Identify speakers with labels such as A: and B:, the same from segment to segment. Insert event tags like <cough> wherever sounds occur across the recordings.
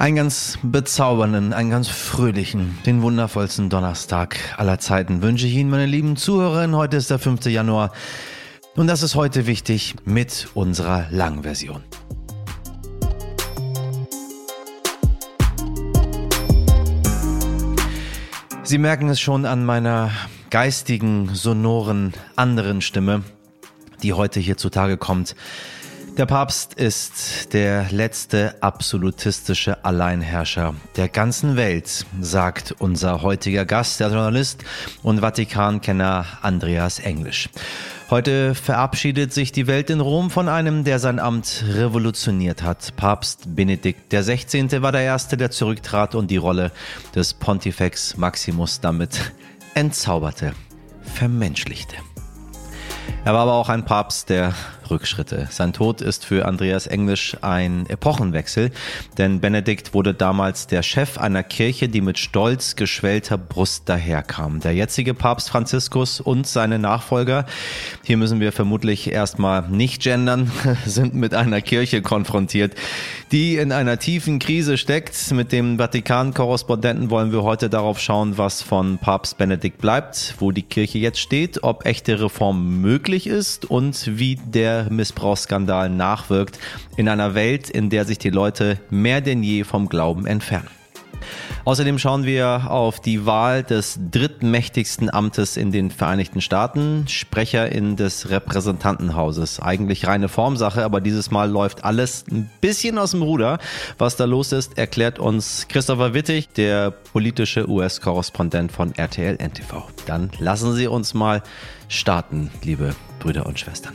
A: Einen ganz bezaubernden, einen ganz fröhlichen, den wundervollsten Donnerstag aller Zeiten wünsche ich Ihnen, meine lieben Zuhörerinnen. Heute ist der 5. Januar und das ist heute wichtig mit unserer Langversion. Sie merken es schon an meiner geistigen, sonoren, anderen Stimme, die heute hier zutage kommt. Der Papst ist der letzte absolutistische Alleinherrscher der ganzen Welt, sagt unser heutiger Gast, der Journalist und Vatikankenner Andreas Englisch. Heute verabschiedet sich die Welt in Rom von einem, der sein Amt revolutioniert hat. Papst Benedikt XVI. war der Erste, der zurücktrat und die Rolle des Pontifex Maximus damit entzauberte, vermenschlichte. Er war aber auch ein Papst, der Rückschritte. Sein Tod ist für Andreas Englisch ein Epochenwechsel, denn Benedikt wurde damals der Chef einer Kirche, die mit stolz geschwellter Brust daherkam. Der jetzige Papst Franziskus und seine Nachfolger, hier müssen wir vermutlich erstmal nicht gendern, <laughs> sind mit einer Kirche konfrontiert, die in einer tiefen Krise steckt. Mit dem Vatikan-Korrespondenten wollen wir heute darauf schauen, was von Papst Benedikt bleibt, wo die Kirche jetzt steht, ob echte Reform möglich ist und wie der Missbrauchsskandal nachwirkt, in einer Welt, in der sich die Leute mehr denn je vom Glauben entfernen. Außerdem schauen wir auf die Wahl des drittmächtigsten Amtes in den Vereinigten Staaten, Sprecherin des Repräsentantenhauses. Eigentlich reine Formsache, aber dieses Mal läuft alles ein bisschen aus dem Ruder. Was da los ist, erklärt uns Christopher Wittig, der politische US-Korrespondent von RTL NTV. Dann lassen Sie uns mal starten, liebe Brüder und Schwestern.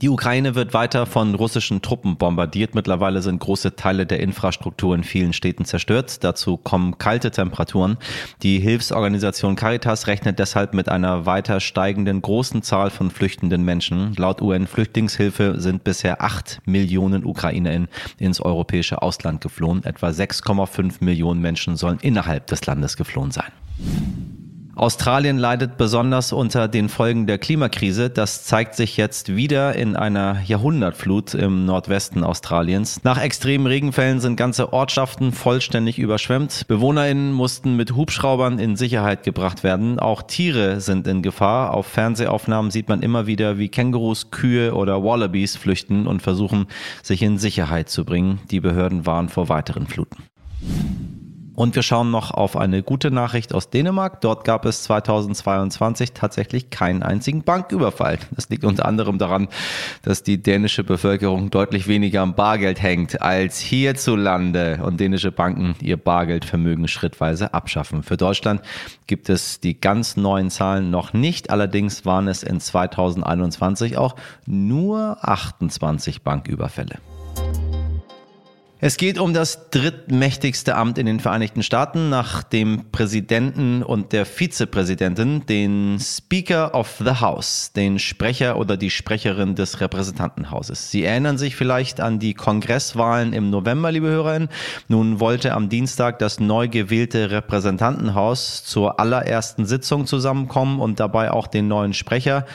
A: Die Ukraine wird weiter von russischen Truppen bombardiert. Mittlerweile sind große Teile der Infrastruktur in vielen Städten zerstört. Dazu kommen kalte Temperaturen. Die Hilfsorganisation Caritas rechnet deshalb mit einer weiter steigenden großen Zahl von flüchtenden Menschen. Laut UN-Flüchtlingshilfe sind bisher acht Millionen UkrainerInnen ins europäische Ausland geflohen. Etwa 6,5 Millionen Menschen sollen innerhalb des Landes geflohen sein. Australien leidet besonders unter den Folgen der Klimakrise. Das zeigt sich jetzt wieder in einer Jahrhundertflut im Nordwesten Australiens. Nach extremen Regenfällen sind ganze Ortschaften vollständig überschwemmt. BewohnerInnen mussten mit Hubschraubern in Sicherheit gebracht werden. Auch Tiere sind in Gefahr. Auf Fernsehaufnahmen sieht man immer wieder, wie Kängurus, Kühe oder Wallabies flüchten und versuchen, sich in Sicherheit zu bringen. Die Behörden warnen vor weiteren Fluten. Und wir schauen noch auf eine gute Nachricht aus Dänemark. Dort gab es 2022 tatsächlich keinen einzigen Banküberfall. Das liegt unter anderem daran, dass die dänische Bevölkerung deutlich weniger am Bargeld hängt als hierzulande und dänische Banken ihr Bargeldvermögen schrittweise abschaffen. Für Deutschland gibt es die ganz neuen Zahlen noch nicht. Allerdings waren es in 2021 auch nur 28 Banküberfälle. Es geht um das drittmächtigste Amt in den Vereinigten Staaten nach dem Präsidenten und der Vizepräsidentin, den Speaker of the House, den Sprecher oder die Sprecherin des Repräsentantenhauses. Sie erinnern sich vielleicht an die Kongresswahlen im November, liebe Hörerinnen. Nun wollte am Dienstag das neu gewählte Repräsentantenhaus zur allerersten Sitzung zusammenkommen und dabei auch den neuen Sprecher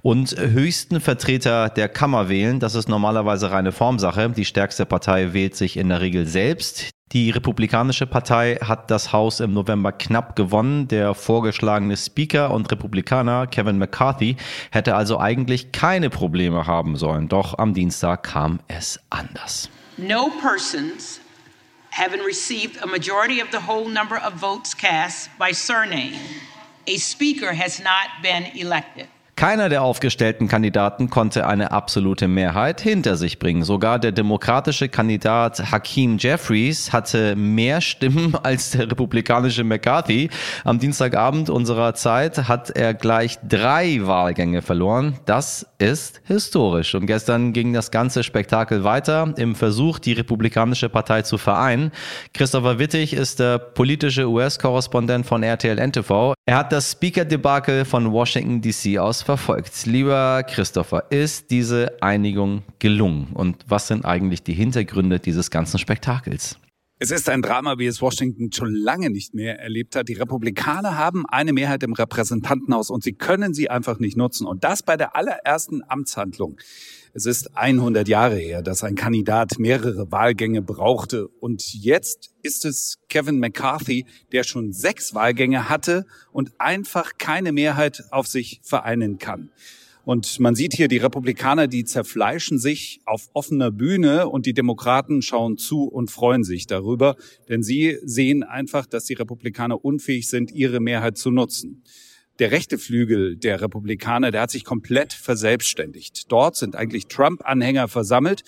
A: und höchsten Vertreter der Kammer wählen. Das ist normalerweise reine Formsache. Die stärkste Partei wählt sich sich in der Regel selbst. Die Republikanische Partei hat das Haus im November knapp gewonnen. Der vorgeschlagene Speaker und Republikaner Kevin McCarthy hätte also eigentlich keine Probleme haben sollen. Doch am Dienstag kam es anders. No persons having received a majority of the whole number of votes cast by surname. A speaker has not been elected. Keiner der aufgestellten Kandidaten konnte eine absolute Mehrheit hinter sich bringen. Sogar der demokratische Kandidat Hakeem Jeffries hatte mehr Stimmen <laughs> als der republikanische McCarthy. Am Dienstagabend unserer Zeit hat er gleich drei Wahlgänge verloren. Das ist historisch. Und gestern ging das ganze Spektakel weiter im Versuch, die republikanische Partei zu vereinen. Christopher Wittig ist der politische US-Korrespondent von RTL NTV. Er hat das Speaker-Debakel von Washington DC aus verfolgt. Lieber Christopher, ist diese Einigung gelungen? Und was sind eigentlich die Hintergründe dieses ganzen Spektakels?
B: Es ist ein Drama, wie es Washington schon lange nicht mehr erlebt hat. Die Republikaner haben eine Mehrheit im Repräsentantenhaus und sie können sie einfach nicht nutzen. Und das bei der allerersten Amtshandlung. Es ist 100 Jahre her, dass ein Kandidat mehrere Wahlgänge brauchte. Und jetzt ist es Kevin McCarthy, der schon sechs Wahlgänge hatte und einfach keine Mehrheit auf sich vereinen kann. Und man sieht hier die Republikaner, die zerfleischen sich auf offener Bühne und die Demokraten schauen zu und freuen sich darüber, denn sie sehen einfach, dass die Republikaner unfähig sind, ihre Mehrheit zu nutzen. Der rechte Flügel der Republikaner, der hat sich komplett verselbstständigt. Dort sind eigentlich Trump-Anhänger versammelt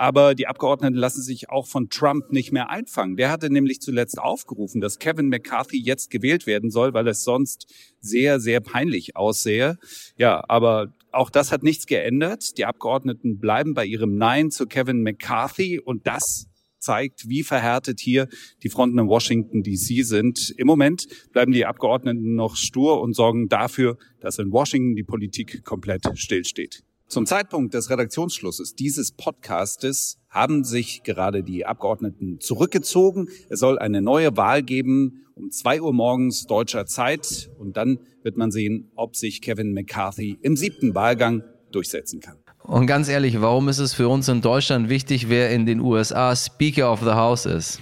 B: aber die Abgeordneten lassen sich auch von Trump nicht mehr einfangen. Der hatte nämlich zuletzt aufgerufen, dass Kevin McCarthy jetzt gewählt werden soll, weil es sonst sehr, sehr peinlich aussähe. Ja, aber auch das hat nichts geändert. Die Abgeordneten bleiben bei ihrem Nein zu Kevin McCarthy und das zeigt, wie verhärtet hier die Fronten in Washington DC sind. Im Moment bleiben die Abgeordneten noch stur und sorgen dafür, dass in Washington die Politik komplett stillsteht. Zum Zeitpunkt des Redaktionsschlusses dieses Podcastes haben sich gerade die Abgeordneten zurückgezogen. Es soll eine neue Wahl geben um zwei Uhr morgens deutscher Zeit und dann wird man sehen, ob sich Kevin McCarthy im siebten Wahlgang durchsetzen kann.
A: Und ganz ehrlich, warum ist es für uns in Deutschland wichtig, wer in den USA Speaker of the House ist?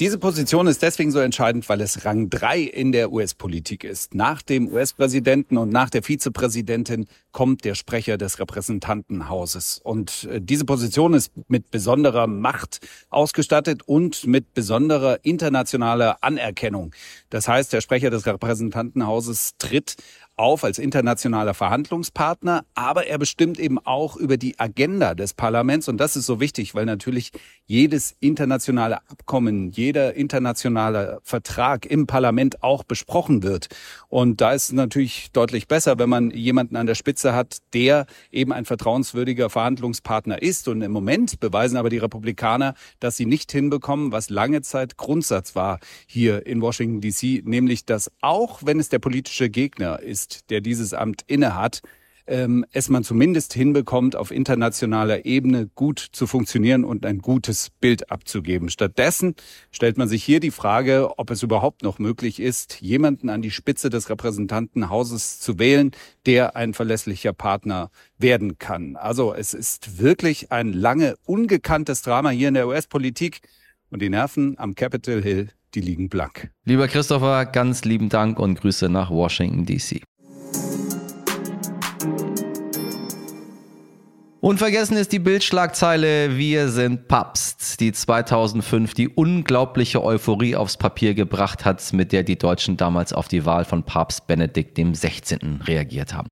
B: Diese Position ist deswegen so entscheidend, weil es Rang 3 in der US-Politik ist. Nach dem US-Präsidenten und nach der Vizepräsidentin kommt der Sprecher des Repräsentantenhauses. Und äh, diese Position ist mit besonderer Macht ausgestattet und mit besonderer internationaler Anerkennung. Das heißt, der Sprecher des Repräsentantenhauses tritt auf als internationaler Verhandlungspartner, aber er bestimmt eben auch über die Agenda des Parlaments und das ist so wichtig, weil natürlich jedes internationale Abkommen, jeder internationale Vertrag im Parlament auch besprochen wird. Und da ist natürlich deutlich besser, wenn man jemanden an der Spitze hat, der eben ein vertrauenswürdiger Verhandlungspartner ist. Und im Moment beweisen aber die Republikaner, dass sie nicht hinbekommen, was lange Zeit Grundsatz war hier in Washington DC, nämlich dass auch wenn es der politische Gegner ist, ist, der dieses Amt innehat, ähm, es man zumindest hinbekommt, auf internationaler Ebene gut zu funktionieren und ein gutes Bild abzugeben. Stattdessen stellt man sich hier die Frage, ob es überhaupt noch möglich ist, jemanden an die Spitze des Repräsentantenhauses zu wählen, der ein verlässlicher Partner werden kann. Also es ist wirklich ein lange ungekanntes Drama hier in der US-Politik und die Nerven am Capitol Hill, die liegen blank.
A: Lieber Christopher, ganz lieben Dank und Grüße nach Washington, DC. Unvergessen ist die Bildschlagzeile Wir sind Papst, die 2005 die unglaubliche Euphorie aufs Papier gebracht hat, mit der die Deutschen damals auf die Wahl von Papst Benedikt XVI. reagiert haben.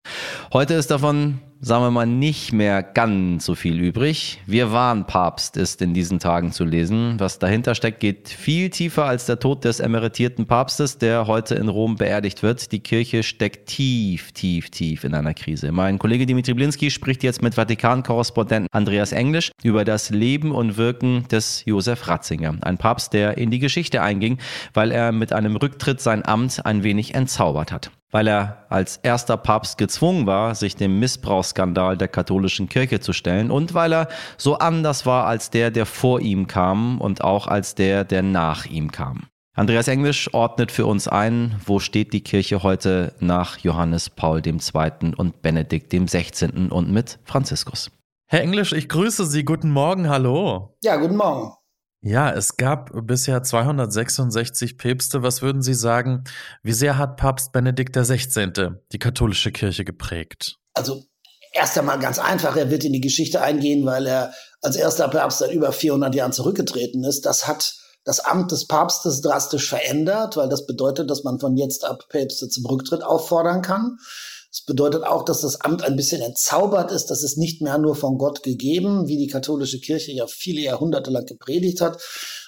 A: Heute ist davon sagen wir mal, nicht mehr ganz so viel übrig. Wir waren Papst ist in diesen Tagen zu lesen. Was dahinter steckt, geht viel tiefer als der Tod des emeritierten Papstes, der heute in Rom beerdigt wird. Die Kirche steckt tief, tief, tief in einer Krise. Mein Kollege Dimitri Blinski spricht jetzt mit Vatikan-Korrespondent Andreas Englisch über das Leben und Wirken des Josef Ratzinger. Ein Papst, der in die Geschichte einging, weil er mit einem Rücktritt sein Amt ein wenig entzaubert hat weil er als erster Papst gezwungen war, sich dem Missbrauchsskandal der katholischen Kirche zu stellen und weil er so anders war als der, der vor ihm kam und auch als der, der nach ihm kam. Andreas Englisch ordnet für uns ein, wo steht die Kirche heute nach Johannes Paul II. und Benedikt XVI. und mit Franziskus.
C: Herr Englisch, ich grüße Sie. Guten Morgen, hallo.
D: Ja, guten Morgen.
C: Ja, es gab bisher 266 Päpste. Was würden Sie sagen, wie sehr hat Papst Benedikt XVI. die katholische Kirche geprägt?
D: Also erst einmal ganz einfach, er wird in die Geschichte eingehen, weil er als erster Papst seit über 400 Jahren zurückgetreten ist. Das hat das Amt des Papstes drastisch verändert, weil das bedeutet, dass man von jetzt ab Päpste zum Rücktritt auffordern kann. Es bedeutet auch, dass das Amt ein bisschen entzaubert ist. Das ist nicht mehr nur von Gott gegeben, wie die katholische Kirche ja viele Jahrhunderte lang gepredigt hat,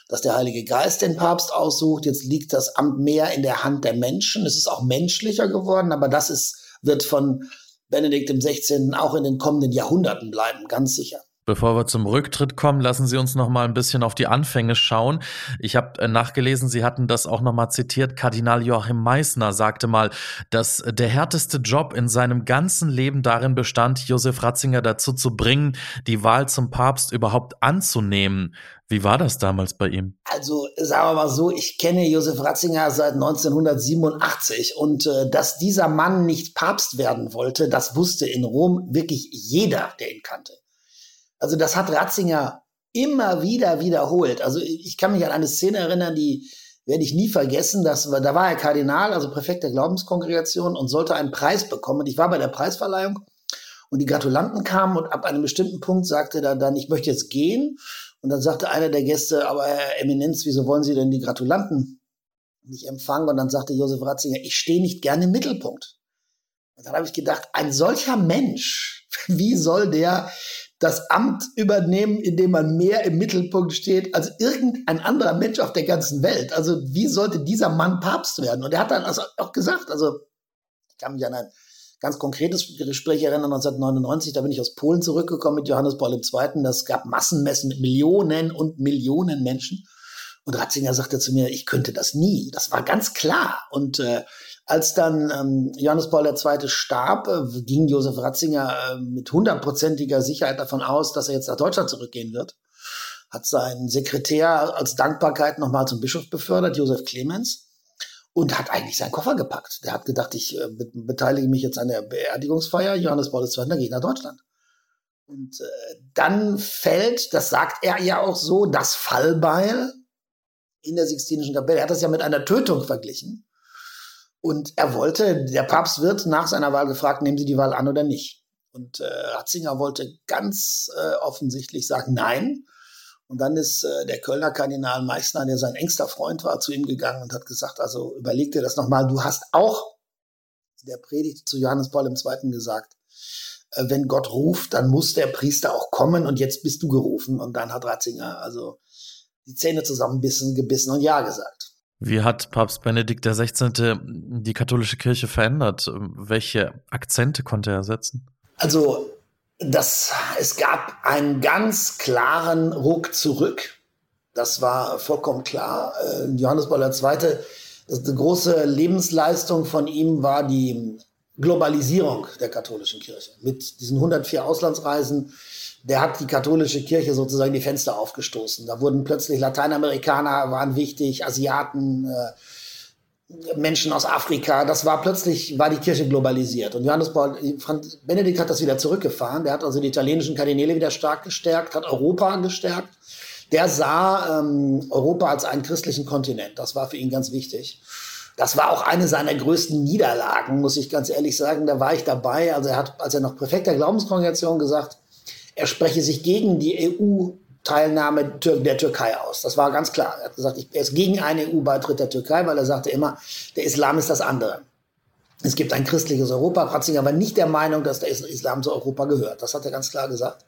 D: dass der Heilige Geist den Papst aussucht. Jetzt liegt das Amt mehr in der Hand der Menschen. Es ist auch menschlicher geworden, aber das ist, wird von Benedikt XVI. auch in den kommenden Jahrhunderten bleiben, ganz sicher.
C: Bevor wir zum Rücktritt kommen, lassen Sie uns noch mal ein bisschen auf die Anfänge schauen. Ich habe äh, nachgelesen, Sie hatten das auch noch mal zitiert. Kardinal Joachim Meissner sagte mal, dass der härteste Job in seinem ganzen Leben darin bestand, Josef Ratzinger dazu zu bringen, die Wahl zum Papst überhaupt anzunehmen. Wie war das damals bei ihm?
D: Also sagen wir mal so, ich kenne Josef Ratzinger seit 1987 und äh, dass dieser Mann nicht Papst werden wollte, das wusste in Rom wirklich jeder, der ihn kannte. Also das hat Ratzinger immer wieder wiederholt. Also ich kann mich an eine Szene erinnern, die werde ich nie vergessen. Das war, da war er Kardinal, also Präfekt der Glaubenskongregation und sollte einen Preis bekommen. Und ich war bei der Preisverleihung und die Gratulanten kamen und ab einem bestimmten Punkt sagte er dann, ich möchte jetzt gehen. Und dann sagte einer der Gäste, aber Herr Eminenz, wieso wollen Sie denn die Gratulanten nicht empfangen? Und dann sagte Josef Ratzinger, ich stehe nicht gerne im Mittelpunkt. Und dann habe ich gedacht, ein solcher Mensch, <laughs> wie soll der das Amt übernehmen, indem man mehr im Mittelpunkt steht als irgendein anderer Mensch auf der ganzen Welt. Also wie sollte dieser Mann Papst werden? Und er hat dann also auch gesagt, also ich kann mich an ein ganz konkretes Gespräch erinnern, 1999, da bin ich aus Polen zurückgekommen mit Johannes Paul II. Das gab Massenmessen mit Millionen und Millionen Menschen. Und Ratzinger sagte zu mir, ich könnte das nie. Das war ganz klar. Und äh, als dann ähm, Johannes Paul II. starb, äh, ging Josef Ratzinger äh, mit hundertprozentiger Sicherheit davon aus, dass er jetzt nach Deutschland zurückgehen wird. Hat seinen Sekretär als Dankbarkeit nochmal zum Bischof befördert, Josef Clemens, und hat eigentlich seinen Koffer gepackt. Der hat gedacht, ich äh, be beteilige mich jetzt an der Beerdigungsfeier. Johannes Paul II. ich nach Deutschland. Und äh, dann fällt, das sagt er ja auch so, das Fallbeil in der Sixtinischen Kapelle. Er hat das ja mit einer Tötung verglichen. Und er wollte, der Papst wird nach seiner Wahl gefragt, nehmen Sie die Wahl an oder nicht. Und äh, Ratzinger wollte ganz äh, offensichtlich sagen, nein. Und dann ist äh, der Kölner Kardinal Meissner, der sein engster Freund war, zu ihm gegangen und hat gesagt, also überleg dir das nochmal, du hast auch der Predigt zu Johannes Paul II. gesagt, äh, wenn Gott ruft, dann muss der Priester auch kommen und jetzt bist du gerufen. Und dann hat Ratzinger also die Zähne zusammenbissen, gebissen und Ja gesagt.
C: Wie hat Papst Benedikt XVI. die katholische Kirche verändert? Welche Akzente konnte er setzen?
D: Also, das, es gab einen ganz klaren Ruck zurück. Das war vollkommen klar. Äh, Johannes Paul II., das, die große Lebensleistung von ihm war die Globalisierung der katholischen Kirche. Mit diesen 104 Auslandsreisen, der hat die katholische Kirche sozusagen die Fenster aufgestoßen. Da wurden plötzlich Lateinamerikaner waren wichtig, Asiaten, äh, Menschen aus Afrika. Das war plötzlich, war die Kirche globalisiert. Und Johannes Paul, Franz Benedikt hat das wieder zurückgefahren. Der hat also die italienischen Kardinäle wieder stark gestärkt, hat Europa gestärkt. Der sah ähm, Europa als einen christlichen Kontinent. Das war für ihn ganz wichtig. Das war auch eine seiner größten Niederlagen, muss ich ganz ehrlich sagen. Da war ich dabei. Also er hat, als er noch Präfekt der Glaubenskongregation gesagt, er spreche sich gegen die EU-Teilnahme der Türkei aus. Das war ganz klar. Er hat gesagt, er ist gegen einen EU-Beitritt der Türkei, weil er sagte immer, der Islam ist das andere. Es gibt ein christliches Europa. Ratzinger war nicht der Meinung, dass der Islam zu Europa gehört. Das hat er ganz klar gesagt.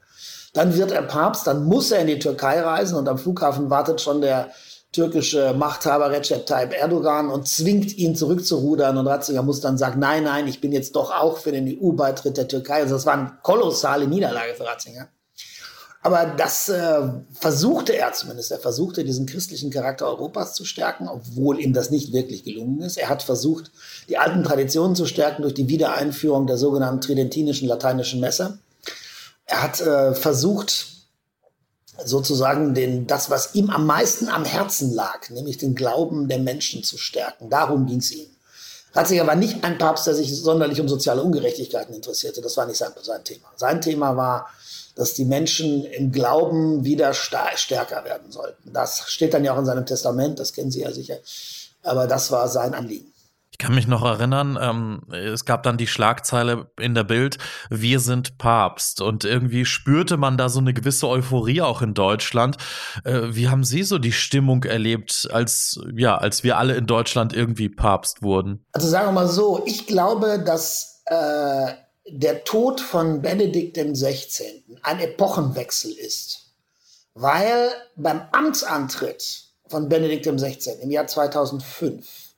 D: Dann wird er Papst, dann muss er in die Türkei reisen und am Flughafen wartet schon der türkische Machthaber Recep Tayyip Erdogan und zwingt ihn zurückzurudern. Und Ratzinger muss dann sagen, nein, nein, ich bin jetzt doch auch für den EU-Beitritt der Türkei. Also das war eine kolossale Niederlage für Ratzinger. Aber das äh, versuchte er zumindest. Er versuchte, diesen christlichen Charakter Europas zu stärken, obwohl ihm das nicht wirklich gelungen ist. Er hat versucht, die alten Traditionen zu stärken durch die Wiedereinführung der sogenannten tridentinischen lateinischen Messe. Er hat äh, versucht, sozusagen den, das, was ihm am meisten am Herzen lag, nämlich den Glauben der Menschen zu stärken. Darum ging es ihm. Ratzinger war nicht ein Papst, der sich sonderlich um soziale Ungerechtigkeiten interessierte. Das war nicht sein, sein Thema. Sein Thema war, dass die Menschen im Glauben wieder stärker werden sollten. Das steht dann ja auch in seinem Testament, das kennen Sie ja sicher. Aber das war sein Anliegen
C: kann mich noch erinnern, ähm, es gab dann die Schlagzeile in der Bild, wir sind Papst. Und irgendwie spürte man da so eine gewisse Euphorie auch in Deutschland. Äh, wie haben Sie so die Stimmung erlebt, als, ja, als wir alle in Deutschland irgendwie Papst wurden?
D: Also sagen wir mal so, ich glaube, dass äh, der Tod von Benedikt XVI. ein Epochenwechsel ist. Weil beim Amtsantritt von Benedikt XVI. im Jahr 2005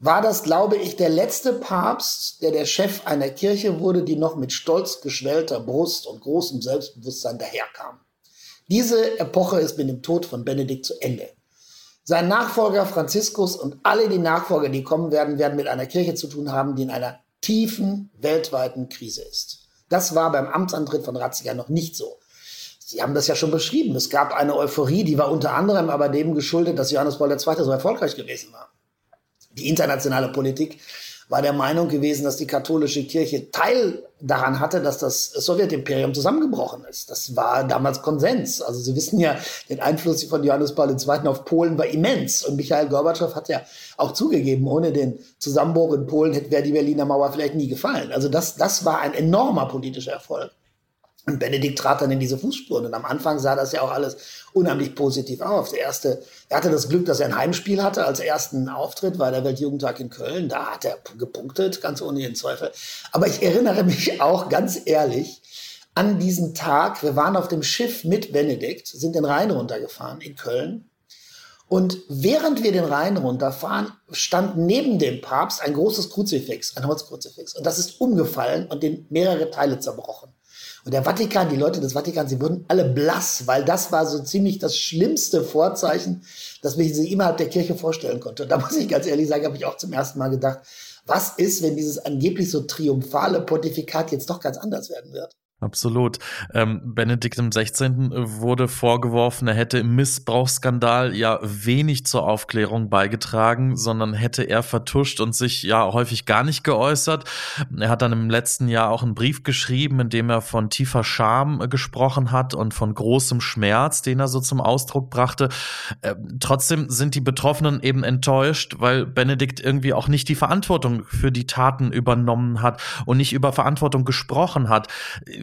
D: war das, glaube ich, der letzte Papst, der der Chef einer Kirche wurde, die noch mit stolz geschwellter Brust und großem Selbstbewusstsein daherkam. Diese Epoche ist mit dem Tod von Benedikt zu Ende. Sein Nachfolger Franziskus und alle die Nachfolger, die kommen werden, werden mit einer Kirche zu tun haben, die in einer tiefen weltweiten Krise ist. Das war beim Amtsantritt von Ratzinger noch nicht so. Sie haben das ja schon beschrieben. Es gab eine Euphorie, die war unter anderem aber dem geschuldet, dass Johannes Paul II. so erfolgreich gewesen war. Die internationale Politik war der Meinung gewesen, dass die katholische Kirche Teil daran hatte, dass das Sowjetimperium zusammengebrochen ist. Das war damals Konsens. Also Sie wissen ja, der Einfluss von Johannes Paul II. auf Polen war immens. Und Michael Gorbatschow hat ja auch zugegeben, ohne den Zusammenbruch in Polen hätte wäre die Berliner Mauer vielleicht nie gefallen. Also das, das war ein enormer politischer Erfolg. Und Benedikt trat dann in diese Fußspuren. Und am Anfang sah das ja auch alles unheimlich positiv auf. Der erste, er hatte das Glück, dass er ein Heimspiel hatte als ersten Auftritt, war der Weltjugendtag in Köln. Da hat er gepunktet, ganz ohne jeden Zweifel. Aber ich erinnere mich auch ganz ehrlich an diesen Tag. Wir waren auf dem Schiff mit Benedikt, sind den Rhein runtergefahren in Köln. Und während wir den Rhein runterfahren, stand neben dem Papst ein großes Kruzifix, ein Holzkruzifix. Und das ist umgefallen und in mehrere Teile zerbrochen. Und der Vatikan, die Leute des Vatikans, sie wurden alle blass, weil das war so ziemlich das schlimmste Vorzeichen, das man sich innerhalb der Kirche vorstellen konnte. Und da muss ich ganz ehrlich sagen, habe ich auch zum ersten Mal gedacht, was ist, wenn dieses angeblich so triumphale Pontifikat jetzt doch ganz anders werden wird?
C: Absolut. Ähm, Benedikt im 16. wurde vorgeworfen, er hätte im Missbrauchsskandal ja wenig zur Aufklärung beigetragen, sondern hätte er vertuscht und sich ja häufig gar nicht geäußert. Er hat dann im letzten Jahr auch einen Brief geschrieben, in dem er von tiefer Scham gesprochen hat und von großem Schmerz, den er so zum Ausdruck brachte. Äh, trotzdem sind die Betroffenen eben enttäuscht, weil Benedikt irgendwie auch nicht die Verantwortung für die Taten übernommen hat und nicht über Verantwortung gesprochen hat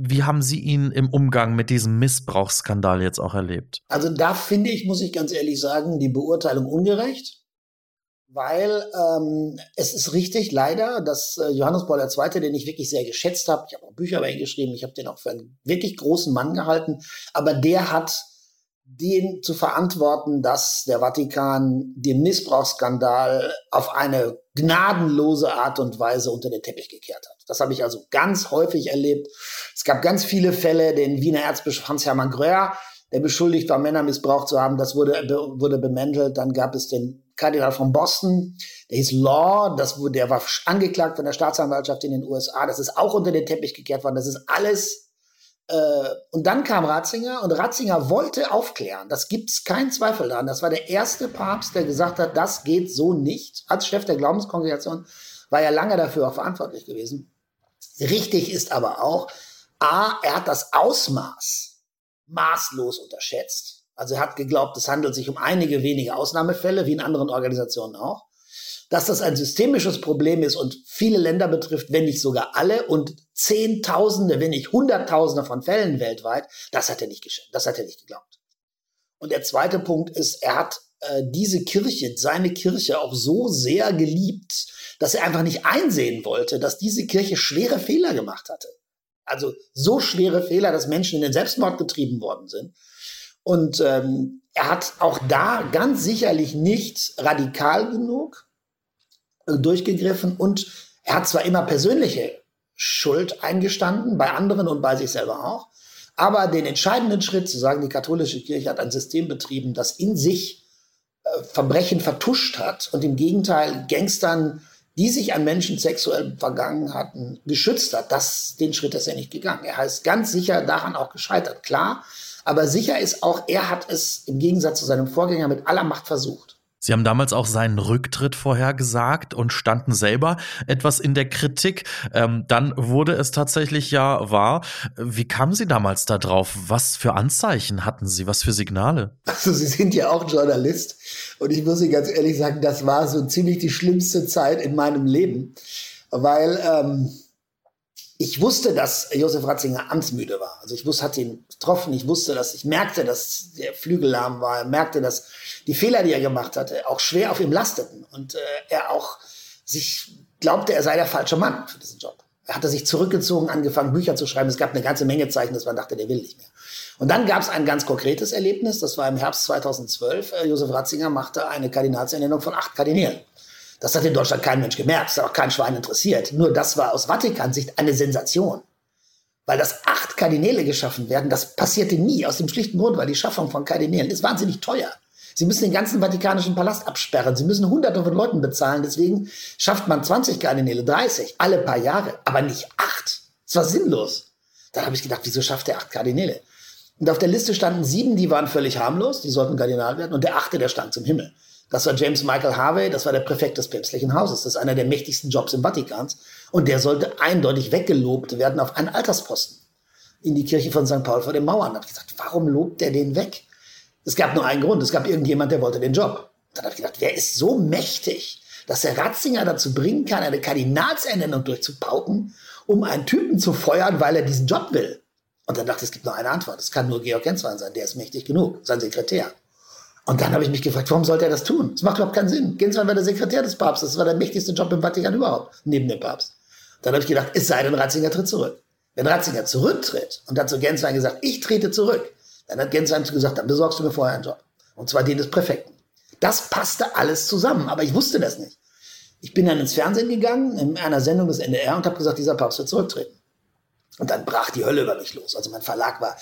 C: wie haben Sie ihn im Umgang mit diesem Missbrauchsskandal jetzt auch erlebt?
D: Also da finde ich, muss ich ganz ehrlich sagen, die Beurteilung ungerecht. Weil ähm, es ist richtig, leider, dass äh, Johannes Paul II., den ich wirklich sehr geschätzt habe, ich habe auch Bücher über ihn geschrieben, ich habe den auch für einen wirklich großen Mann gehalten, aber der hat den zu verantworten, dass der Vatikan den Missbrauchsskandal auf eine gnadenlose Art und Weise unter den Teppich gekehrt hat. Das habe ich also ganz häufig erlebt. Es gab ganz viele Fälle, den Wiener Erzbischof Hans-Hermann Gröer, der beschuldigt war, Männer missbraucht zu haben, das wurde, wurde bemäntelt. Dann gab es den Kardinal von Boston, der hieß Law, das, wurde, der war angeklagt von der Staatsanwaltschaft in den USA. Das ist auch unter den Teppich gekehrt worden. Das ist alles und dann kam Ratzinger und Ratzinger wollte aufklären. Das gibt's keinen Zweifel daran. Das war der erste Papst, der gesagt hat, das geht so nicht. Als Chef der Glaubenskongregation war er lange dafür auch verantwortlich gewesen. Richtig ist aber auch, A, er hat das Ausmaß maßlos unterschätzt. Also er hat geglaubt, es handelt sich um einige wenige Ausnahmefälle, wie in anderen Organisationen auch dass das ein systemisches Problem ist und viele Länder betrifft, wenn nicht sogar alle und Zehntausende, wenn nicht Hunderttausende von Fällen weltweit, das hat er nicht geschafft, das hat er nicht geglaubt. Und der zweite Punkt ist, er hat äh, diese Kirche, seine Kirche auch so sehr geliebt, dass er einfach nicht einsehen wollte, dass diese Kirche schwere Fehler gemacht hatte. Also so schwere Fehler, dass Menschen in den Selbstmord getrieben worden sind. Und ähm, er hat auch da ganz sicherlich nicht radikal genug durchgegriffen und er hat zwar immer persönliche Schuld eingestanden, bei anderen und bei sich selber auch, aber den entscheidenden Schritt zu sagen, die katholische Kirche hat ein System betrieben, das in sich äh, Verbrechen vertuscht hat und im Gegenteil Gangstern, die sich an Menschen sexuell vergangen hatten, geschützt hat, das, den Schritt ist er nicht gegangen. Er ist ganz sicher daran auch gescheitert, klar. Aber sicher ist auch, er hat es im Gegensatz zu seinem Vorgänger mit aller Macht versucht.
C: Sie haben damals auch seinen Rücktritt vorhergesagt und standen selber etwas in der Kritik. Ähm, dann wurde es tatsächlich ja wahr. Wie kamen Sie damals da drauf? Was für Anzeichen hatten Sie? Was für Signale?
D: Also Sie sind ja auch Journalist und ich muss Ihnen ganz ehrlich sagen, das war so ziemlich die schlimmste Zeit in meinem Leben, weil ähm, ich wusste, dass Josef Ratzinger amtsmüde war. Also ich wusste, hatte ihn getroffen. Ich wusste, dass ich merkte, dass der Flügel lahm war. Er merkte, dass die Fehler, die er gemacht hatte, auch schwer auf ihm lasteten und äh, er auch sich glaubte, er sei der falsche Mann für diesen Job. Er hatte sich zurückgezogen, angefangen Bücher zu schreiben. Es gab eine ganze Menge Zeichen, dass man dachte, der will nicht mehr. Und dann gab es ein ganz konkretes Erlebnis. Das war im Herbst 2012. Äh, Josef Ratzinger machte eine Kardinalsernennung von acht Kardinälen. Das hat in Deutschland kein Mensch gemerkt, das hat auch kein Schwein interessiert. Nur das war aus Vatikansicht eine Sensation. Weil das acht Kardinäle geschaffen werden, das passierte nie aus dem schlichten Grund, weil die Schaffung von Kardinälen ist wahnsinnig teuer. Sie müssen den ganzen Vatikanischen Palast absperren. Sie müssen hunderte von Leuten bezahlen. Deswegen schafft man 20 Kardinäle, 30, alle paar Jahre, aber nicht acht. Das war sinnlos. Dann habe ich gedacht, wieso schafft er acht Kardinäle? Und auf der Liste standen sieben, die waren völlig harmlos, die sollten Kardinal werden. Und der achte, der stand zum Himmel. Das war James Michael Harvey, das war der Präfekt des päpstlichen Hauses. Das ist einer der mächtigsten Jobs im Vatikans. Und der sollte eindeutig weggelobt werden auf einen Altersposten in die Kirche von St. Paul vor den Mauern. Da habe ich gesagt, warum lobt der den weg? Es gab nur einen Grund. Es gab irgendjemand, der wollte den Job. Dann habe ich gedacht, wer ist so mächtig, dass er Ratzinger dazu bringen kann, eine Kardinalsernennung durchzupauken, um einen Typen zu feuern, weil er diesen Job will? Und dann dachte ich, es gibt nur eine Antwort. Es kann nur Georg Genswein sein. Der ist mächtig genug, sein Sekretär. Und dann habe ich mich gefragt, warum sollte er das tun? Das macht überhaupt keinen Sinn. Genswein war der Sekretär des Papstes. Das war der mächtigste Job im Vatikan überhaupt, neben dem Papst. Dann habe ich gedacht, es sei denn, Ratzinger tritt zurück. Wenn Ratzinger zurücktritt und hat zu Genswein gesagt, ich trete zurück, dann hat Genswein gesagt, dann besorgst du mir vorher einen Job. Und zwar den des Präfekten. Das passte alles zusammen, aber ich wusste das nicht. Ich bin dann ins Fernsehen gegangen, in einer Sendung des NDR und habe gesagt, dieser Papst wird zurücktreten. Und dann brach die Hölle über mich los. Also mein Verlag war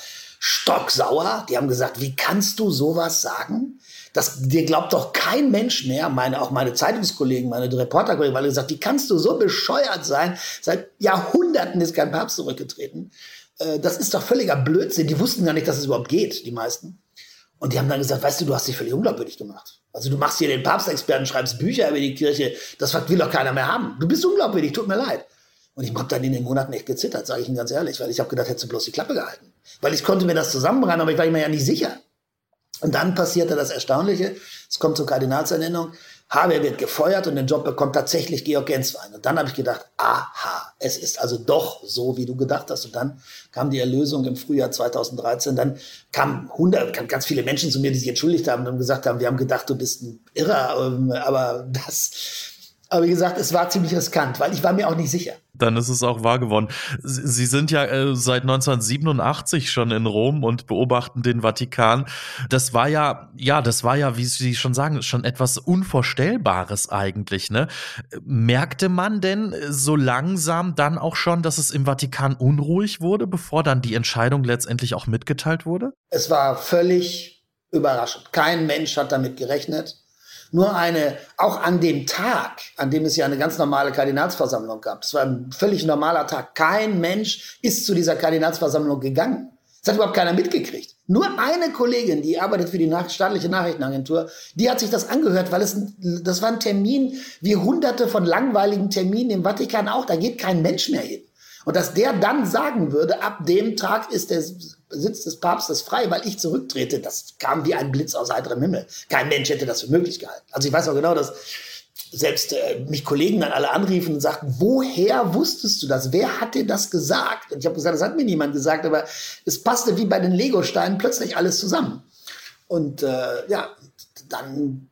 D: stocksauer. Die haben gesagt, wie kannst du sowas sagen? Das, dir glaubt doch kein Mensch mehr, meine, auch meine Zeitungskollegen, meine Reporterkollegen, weil gesagt, wie kannst du so bescheuert sein? Seit Jahrhunderten ist kein Papst zurückgetreten. Äh, das ist doch völliger Blödsinn. Die wussten gar nicht, dass es überhaupt geht, die meisten. Und die haben dann gesagt, weißt du, du hast dich völlig unglaubwürdig gemacht. Also du machst hier den Papstexperten, schreibst Bücher über die Kirche, das will doch keiner mehr haben. Du bist unglaubwürdig, tut mir leid. Und ich habe dann in den Monaten echt gezittert, sage ich Ihnen ganz ehrlich, weil ich habe gedacht, hättest du bloß die Klappe gehalten. Weil ich konnte mir das zusammenreimen, aber ich war mir ja nicht sicher. Und dann passierte das Erstaunliche. Es kommt zur Kardinalsernennung. Haber wird gefeuert und den Job bekommt tatsächlich Georg Genswein. Und dann habe ich gedacht, aha, es ist also doch so, wie du gedacht hast. Und dann kam die Erlösung im Frühjahr 2013. Dann kamen hundert, kamen ganz viele Menschen zu mir, die sich entschuldigt haben und gesagt haben, wir haben gedacht, du bist ein Irrer. Ähm, aber das, aber wie gesagt, es war ziemlich riskant, weil ich war mir auch nicht sicher.
C: Dann ist es auch wahr geworden. Sie sind ja äh, seit 1987 schon in Rom und beobachten den Vatikan. Das war ja, ja, das war ja, wie Sie schon sagen, schon etwas Unvorstellbares eigentlich. Ne? Merkte man denn so langsam dann auch schon, dass es im Vatikan unruhig wurde, bevor dann die Entscheidung letztendlich auch mitgeteilt wurde?
D: Es war völlig überraschend. Kein Mensch hat damit gerechnet nur eine, auch an dem Tag, an dem es ja eine ganz normale Kardinalsversammlung gab, das war ein völlig normaler Tag, kein Mensch ist zu dieser Kardinalsversammlung gegangen. Das hat überhaupt keiner mitgekriegt. Nur eine Kollegin, die arbeitet für die nach staatliche Nachrichtenagentur, die hat sich das angehört, weil es, das war ein Termin wie hunderte von langweiligen Terminen im Vatikan auch. Da geht kein Mensch mehr hin. Und dass der dann sagen würde, ab dem Tag ist der Sitz des Papstes frei, weil ich zurücktrete, das kam wie ein Blitz aus heiterem Himmel. Kein Mensch hätte das für möglich gehalten. Also ich weiß auch genau, dass selbst äh, mich Kollegen dann alle anriefen und sagten, woher wusstest du das? Wer hat dir das gesagt? Und ich habe gesagt, das hat mir niemand gesagt, aber es passte wie bei den Legosteinen plötzlich alles zusammen. Und äh, ja, dann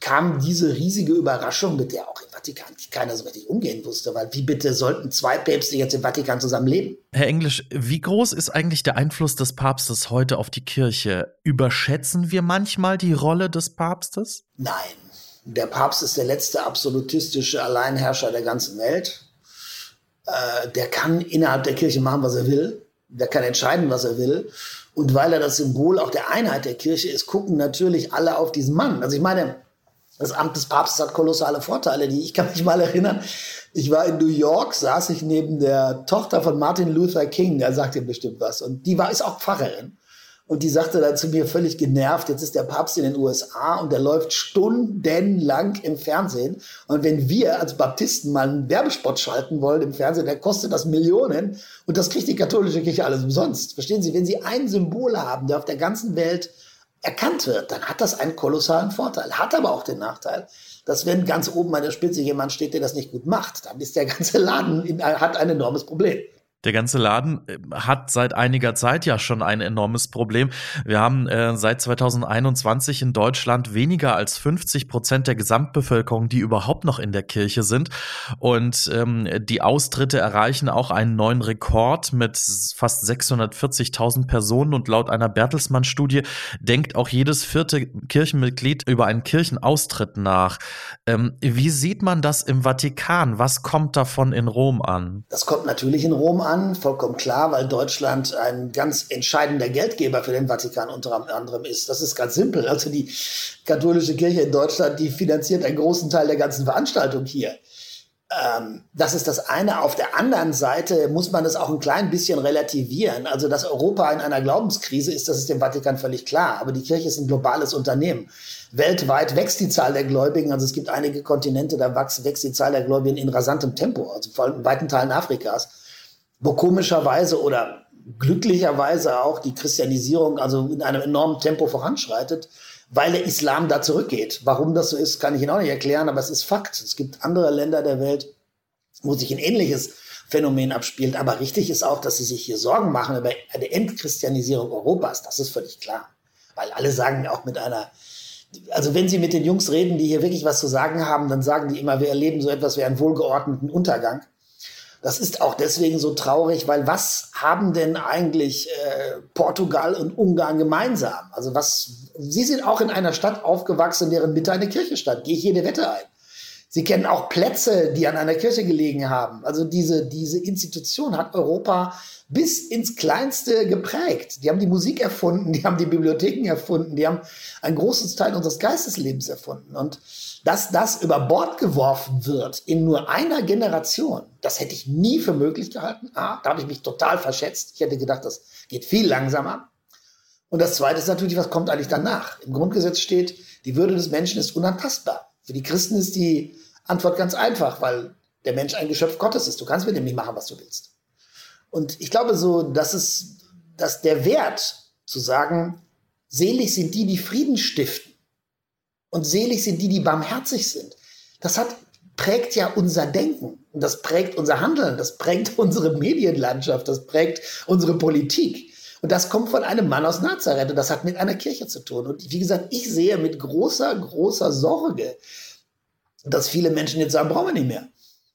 D: kam diese riesige Überraschung, mit der auch im Vatikan keiner so richtig umgehen wusste, weil wie bitte sollten zwei Päpste jetzt im Vatikan zusammen leben?
C: Herr Englisch, wie groß ist eigentlich der Einfluss des Papstes heute auf die Kirche? Überschätzen wir manchmal die Rolle des Papstes?
D: Nein. Der Papst ist der letzte absolutistische Alleinherrscher der ganzen Welt. Äh, der kann innerhalb der Kirche machen, was er will. Der kann entscheiden, was er will. Und weil er das Symbol auch der Einheit der Kirche ist, gucken natürlich alle auf diesen Mann. Also ich meine, das Amt des Papstes hat kolossale Vorteile. Die, ich kann mich mal erinnern, ich war in New York, saß ich neben der Tochter von Martin Luther King, der sagt dir bestimmt was. Und die war, ist auch Pfarrerin. Und die sagte dann zu mir völlig genervt, jetzt ist der Papst in den USA und der läuft stundenlang im Fernsehen. Und wenn wir als Baptisten mal einen Werbespot schalten wollen im Fernsehen, der kostet das Millionen und das kriegt die katholische Kirche alles umsonst. Verstehen Sie, wenn Sie ein Symbol haben, der auf der ganzen Welt erkannt wird, dann hat das einen kolossalen Vorteil. Hat aber auch den Nachteil, dass wenn ganz oben an der Spitze jemand steht, der das nicht gut macht, dann ist der ganze Laden in, hat ein enormes Problem.
C: Der ganze Laden äh, hat seit einiger Zeit ja schon ein enormes Problem. Wir haben äh, seit 2021 in Deutschland weniger als 50 Prozent der Gesamtbevölkerung, die überhaupt noch in der Kirche sind. Und ähm, die Austritte erreichen auch einen neuen Rekord mit fast 640.000 Personen. Und laut einer Bertelsmann-Studie denkt auch jedes vierte Kirchenmitglied über einen Kirchenaustritt nach. Ähm, wie sieht man das im Vatikan? Was kommt davon in Rom an?
D: Das kommt natürlich in Rom an an, vollkommen klar, weil Deutschland ein ganz entscheidender Geldgeber für den Vatikan unter anderem ist. Das ist ganz simpel. Also die katholische Kirche in Deutschland, die finanziert einen großen Teil der ganzen Veranstaltung hier. Ähm, das ist das eine. Auf der anderen Seite muss man es auch ein klein bisschen relativieren. Also, dass Europa in einer Glaubenskrise ist, das ist dem Vatikan völlig klar. Aber die Kirche ist ein globales Unternehmen. Weltweit wächst die Zahl der Gläubigen. Also es gibt einige Kontinente, da wächst, wächst die Zahl der Gläubigen in rasantem Tempo, also vor allem in weiten Teilen Afrikas wo komischerweise oder glücklicherweise auch die Christianisierung also in einem enormen Tempo voranschreitet, weil der Islam da zurückgeht. Warum das so ist, kann ich Ihnen auch nicht erklären, aber es ist Fakt. Es gibt andere Länder der Welt, wo sich ein ähnliches Phänomen abspielt. Aber richtig ist auch, dass sie sich hier Sorgen machen über eine Entchristianisierung Europas. Das ist völlig klar. Weil alle sagen auch mit einer, also wenn Sie mit den Jungs reden, die hier wirklich was zu sagen haben, dann sagen die immer, wir erleben so etwas wie einen wohlgeordneten Untergang. Das ist auch deswegen so traurig, weil was haben denn eigentlich äh, Portugal und Ungarn gemeinsam? Also was, Sie sind auch in einer Stadt aufgewachsen, deren Mitte eine Kirche stand. Gehe ich jede Wette ein. Sie kennen auch Plätze, die an einer Kirche gelegen haben. Also diese, diese Institution hat Europa bis ins Kleinste geprägt. Die haben die Musik erfunden, die haben die Bibliotheken erfunden, die haben ein großes Teil unseres Geisteslebens erfunden. Und dass das über Bord geworfen wird in nur einer Generation, das hätte ich nie für möglich gehalten. Ah, da habe ich mich total verschätzt. Ich hätte gedacht, das geht viel langsamer. Und das Zweite ist natürlich, was kommt eigentlich danach? Im Grundgesetz steht, die Würde des Menschen ist unantastbar. Für die Christen ist die Antwort ganz einfach, weil der Mensch ein Geschöpf Gottes ist. Du kannst mit ihm nicht machen, was du willst. Und ich glaube so, dass es, dass der Wert zu sagen, selig sind die, die Frieden stiften, und selig sind die, die barmherzig sind. Das hat, prägt ja unser Denken und das prägt unser Handeln, das prägt <laughs> unsere Medienlandschaft, das prägt unsere Politik. Und das kommt von einem Mann aus Nazareth und das hat mit einer Kirche zu tun. Und wie gesagt, ich sehe mit großer, großer Sorge, dass viele Menschen jetzt sagen, brauchen wir nicht mehr.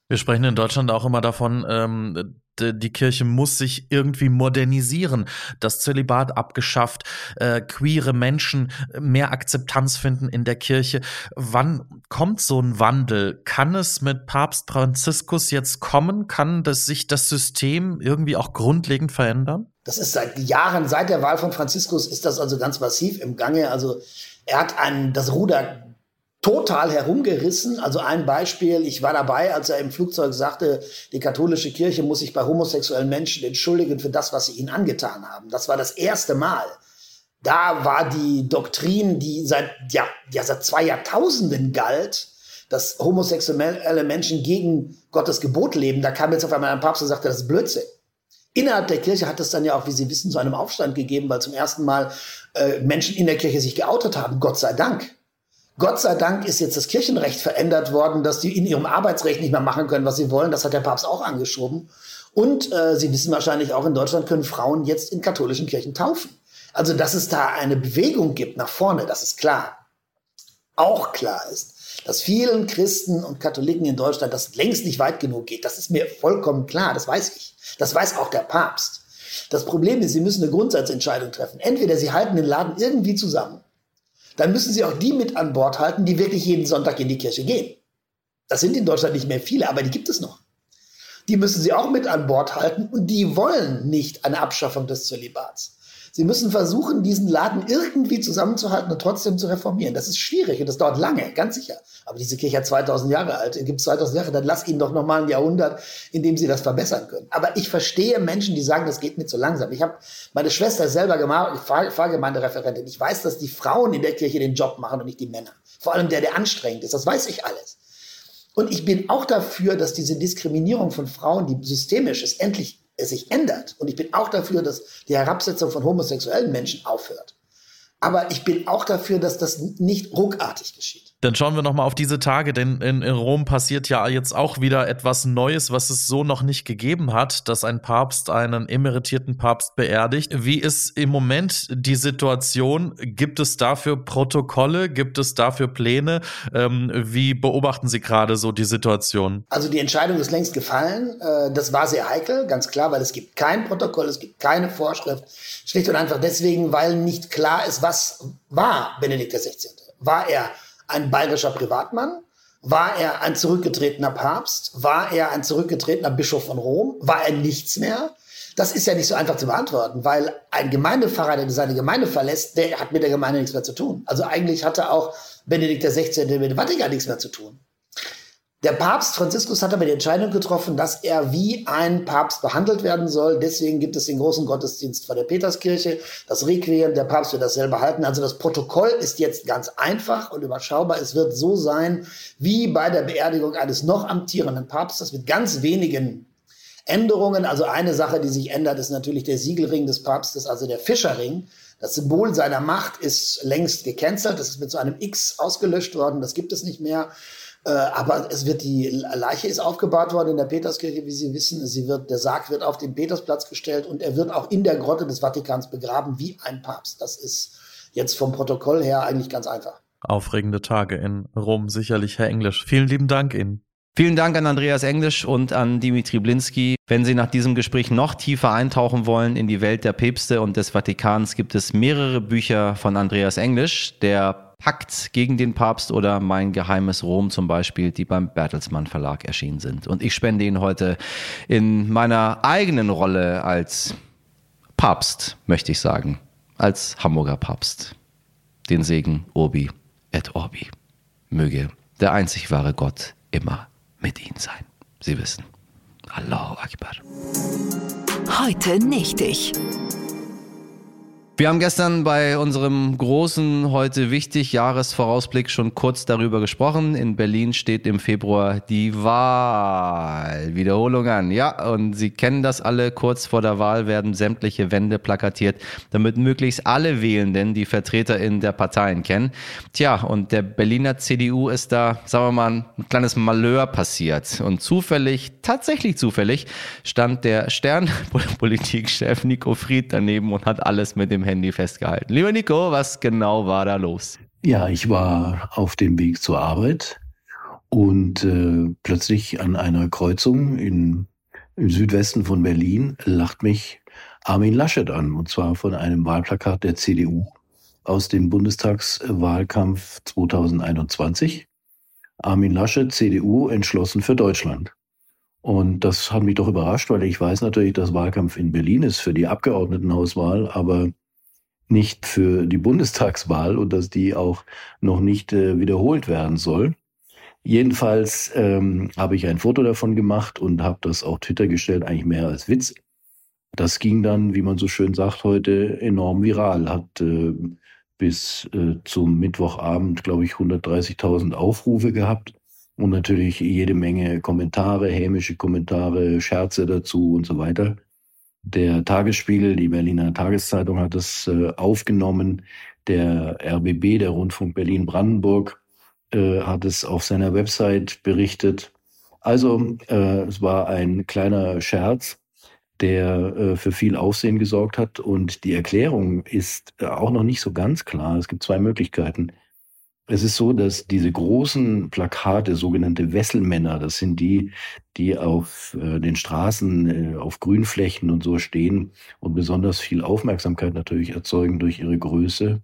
C: Wir sprechen in Deutschland auch immer davon, ähm, die Kirche muss sich irgendwie modernisieren, das Zölibat abgeschafft, äh, queere Menschen mehr Akzeptanz finden in der Kirche. Wann kommt so ein Wandel? Kann es mit Papst Franziskus jetzt kommen? Kann das, sich das System irgendwie auch grundlegend verändern?
D: Das ist seit Jahren, seit der Wahl von Franziskus ist das also ganz massiv im Gange. Also er hat ein, das Ruder total herumgerissen. Also ein Beispiel, ich war dabei, als er im Flugzeug sagte, die katholische Kirche muss sich bei homosexuellen Menschen entschuldigen für das, was sie ihnen angetan haben. Das war das erste Mal. Da war die Doktrin, die seit, ja, ja, seit zwei Jahrtausenden galt, dass homosexuelle Menschen gegen Gottes Gebot leben. Da kam jetzt auf einmal ein Papst und sagte, das ist Blödsinn. Innerhalb der Kirche hat es dann ja auch, wie Sie wissen, zu einem Aufstand gegeben, weil zum ersten Mal äh, Menschen in der Kirche sich geoutet haben. Gott sei Dank. Gott sei Dank ist jetzt das Kirchenrecht verändert worden, dass die in ihrem Arbeitsrecht nicht mehr machen können, was sie wollen. Das hat der Papst auch angeschoben. Und äh, Sie wissen wahrscheinlich auch, in Deutschland können Frauen jetzt in katholischen Kirchen taufen. Also, dass es da eine Bewegung gibt nach vorne, das ist klar. Auch klar ist, dass vielen Christen und Katholiken in Deutschland das längst nicht weit genug geht. Das ist mir vollkommen klar, das weiß ich. Das weiß auch der Papst. Das Problem ist, Sie müssen eine Grundsatzentscheidung treffen. Entweder Sie halten den Laden irgendwie zusammen dann müssen Sie auch die mit an Bord halten, die wirklich jeden Sonntag in die Kirche gehen. Das sind in Deutschland nicht mehr viele, aber die gibt es noch. Die müssen Sie auch mit an Bord halten und die wollen nicht eine Abschaffung des Zölibats. Sie müssen versuchen, diesen Laden irgendwie zusammenzuhalten und trotzdem zu reformieren. Das ist schwierig und das dauert lange, ganz sicher. Aber diese Kirche hat 2000 Jahre alt, gibt 2000 Jahre, dann lass ihnen doch noch mal ein Jahrhundert, in dem sie das verbessern können. Aber ich verstehe Menschen, die sagen, das geht mir zu langsam. Ich habe meine Schwester selber gemacht, ich Pfarrgemeindereferentin. Ich weiß, dass die Frauen in der Kirche den Job machen und nicht die Männer. Vor allem der, der anstrengend ist. Das weiß ich alles. Und ich bin auch dafür, dass diese Diskriminierung von Frauen, die systemisch ist, endlich es sich ändert. Und ich bin auch dafür, dass die Herabsetzung von homosexuellen Menschen aufhört. Aber ich bin auch dafür, dass das nicht ruckartig geschieht.
C: Dann schauen wir nochmal auf diese Tage, denn in, in, Rom passiert ja jetzt auch wieder etwas Neues, was es so noch nicht gegeben hat, dass ein Papst einen emeritierten Papst beerdigt. Wie ist im Moment die Situation? Gibt es dafür Protokolle? Gibt es dafür Pläne? Ähm, wie beobachten Sie gerade so die Situation?
D: Also die Entscheidung ist längst gefallen. Äh, das war sehr heikel, ganz klar, weil es gibt kein Protokoll, es gibt keine Vorschrift. Schlicht und einfach deswegen, weil nicht klar ist, was war Benedikt XVI. War er ein bayerischer Privatmann? War er ein zurückgetretener Papst? War er ein zurückgetretener Bischof von Rom? War er nichts mehr? Das ist ja nicht so einfach zu beantworten, weil ein Gemeindepfarrer, der seine Gemeinde verlässt, der hat mit der Gemeinde nichts mehr zu tun. Also eigentlich hatte auch Benedikt XVI. mit dem Vatikan nichts mehr zu tun. Der Papst Franziskus hat aber die Entscheidung getroffen, dass er wie ein Papst behandelt werden soll. Deswegen gibt es den großen Gottesdienst vor der Peterskirche, das Requiem, der Papst wird dasselbe halten. Also das Protokoll ist jetzt ganz einfach und überschaubar. Es wird so sein wie bei der Beerdigung eines noch amtierenden Papstes mit ganz wenigen Änderungen. Also eine Sache, die sich ändert, ist natürlich der Siegelring des Papstes, also der Fischerring. Das Symbol seiner Macht ist längst gecancelt. Das ist mit so einem X ausgelöscht worden. Das gibt es nicht mehr. Äh, aber es wird die Leiche ist aufgebahrt worden in der Peterskirche, wie Sie wissen. Sie wird, der Sarg wird auf den Petersplatz gestellt und er wird auch in der Grotte des Vatikans begraben wie ein Papst. Das ist jetzt vom Protokoll her eigentlich ganz einfach.
C: Aufregende Tage in Rom, sicherlich, Herr Englisch. Vielen lieben Dank Ihnen.
A: Vielen Dank an Andreas Englisch und an Dimitri Blinski. Wenn Sie nach diesem Gespräch noch tiefer eintauchen wollen in die Welt der Päpste und des Vatikans, gibt es mehrere Bücher von Andreas Englisch. Der Pakt gegen den Papst oder Mein geheimes Rom zum Beispiel, die beim Bertelsmann Verlag erschienen sind. Und ich spende ihn heute in meiner eigenen Rolle als Papst, möchte ich sagen, als Hamburger Papst. Den Segen Obi et Orbi. Möge der einzig wahre Gott immer mit Ihnen sein. Sie wissen. Allahu Akbar.
E: Heute nicht ich.
A: Wir haben gestern bei unserem großen, heute wichtig Jahresvorausblick schon kurz darüber gesprochen. In Berlin steht im Februar die Wahl. Wiederholung an. Ja, und Sie kennen das alle. Kurz vor der Wahl werden sämtliche Wände plakatiert, damit möglichst alle Wählenden die VertreterInnen der Parteien kennen. Tja, und der Berliner CDU ist da, sagen wir mal, ein kleines Malheur passiert. Und zufällig, tatsächlich zufällig, stand der Sternpolitikchef Nico Fried daneben und hat alles mit dem Handy festgehalten. Lieber Nico, was genau war da los?
F: Ja, ich war auf dem Weg zur Arbeit und äh, plötzlich an einer Kreuzung in, im Südwesten von Berlin lacht mich Armin Laschet an, und zwar von einem Wahlplakat der CDU aus dem Bundestagswahlkampf 2021. Armin Laschet, CDU, entschlossen für Deutschland. Und das hat mich doch überrascht, weil ich weiß natürlich, dass Wahlkampf in Berlin ist für die Abgeordnetenhauswahl, aber nicht für die Bundestagswahl und dass die auch noch nicht äh, wiederholt werden soll. Jedenfalls ähm, habe ich ein Foto davon gemacht und habe das auf Twitter gestellt, eigentlich mehr als Witz. Das ging dann, wie man so schön sagt heute, enorm viral. Hat äh, bis äh, zum Mittwochabend, glaube ich, 130.000 Aufrufe gehabt und natürlich jede Menge Kommentare, hämische Kommentare, Scherze dazu und so weiter. Der Tagesspiegel, die Berliner Tageszeitung hat es äh, aufgenommen. Der RBB, der Rundfunk Berlin-Brandenburg, äh, hat es auf seiner Website berichtet. Also äh, es war ein kleiner Scherz, der äh, für viel Aufsehen gesorgt hat. Und die Erklärung ist äh, auch noch nicht so ganz klar. Es gibt zwei Möglichkeiten. Es ist so, dass diese großen Plakate, sogenannte Wesselmänner, das sind die, die auf äh, den Straßen, äh, auf Grünflächen und so stehen und besonders viel Aufmerksamkeit natürlich erzeugen durch ihre Größe,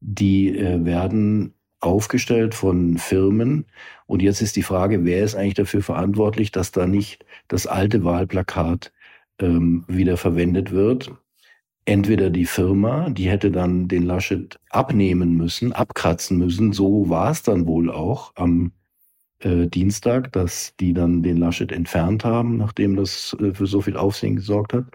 F: die äh, werden aufgestellt von Firmen. Und jetzt ist die Frage, wer ist eigentlich dafür verantwortlich, dass da nicht das alte Wahlplakat ähm, wieder verwendet wird entweder die Firma, die hätte dann den Laschet abnehmen müssen, abkratzen müssen. So war es dann wohl auch am äh, Dienstag, dass die dann den Laschet entfernt haben, nachdem das äh, für so viel Aufsehen gesorgt hat.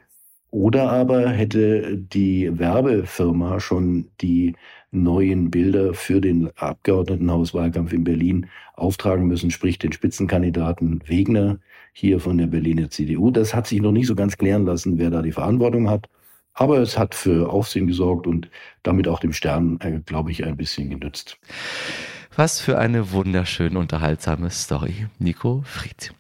F: Oder aber hätte die Werbefirma schon die neuen Bilder für den Abgeordnetenhauswahlkampf in Berlin auftragen müssen, sprich den Spitzenkandidaten Wegner hier von der Berliner CDU. Das hat sich noch nicht so ganz klären lassen, wer da die Verantwortung hat. Aber es hat für Aufsehen gesorgt und damit auch dem Stern, äh, glaube ich, ein bisschen genützt.
A: Was für eine wunderschön unterhaltsame Story. Nico Fried.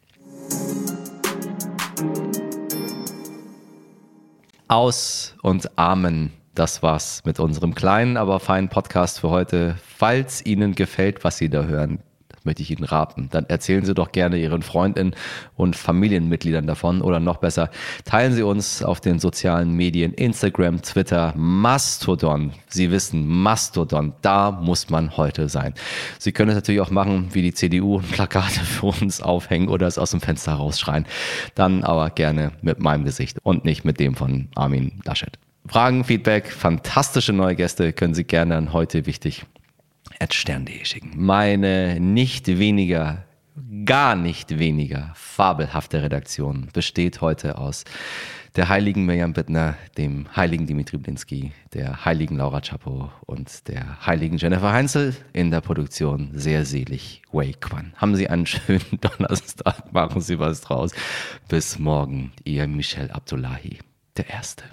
A: Aus und Amen. Das war's mit unserem kleinen, aber feinen Podcast für heute. Falls Ihnen gefällt, was Sie da hören, möchte ich Ihnen raten. Dann erzählen Sie doch gerne Ihren Freundinnen und Familienmitgliedern davon oder noch besser, teilen Sie uns auf den sozialen Medien, Instagram, Twitter, Mastodon. Sie wissen, Mastodon, da muss man heute sein. Sie können es natürlich auch machen, wie die CDU, Plakate für uns aufhängen oder es aus dem Fenster rausschreien. Dann aber gerne mit meinem Gesicht und nicht mit dem von Armin Laschet. Fragen, Feedback, fantastische neue Gäste können Sie gerne an heute wichtig stern.de schicken. Meine nicht weniger, gar nicht weniger fabelhafte Redaktion besteht heute aus der heiligen Mirjam Bittner, dem heiligen Dimitri Blinski, der heiligen Laura Chapo und der heiligen Jennifer Heinzel in der Produktion sehr selig Wei Quan. Haben Sie einen schönen <laughs> Donnerstag, machen Sie was draus. Bis morgen, Ihr Michel Abdullahi, der Erste.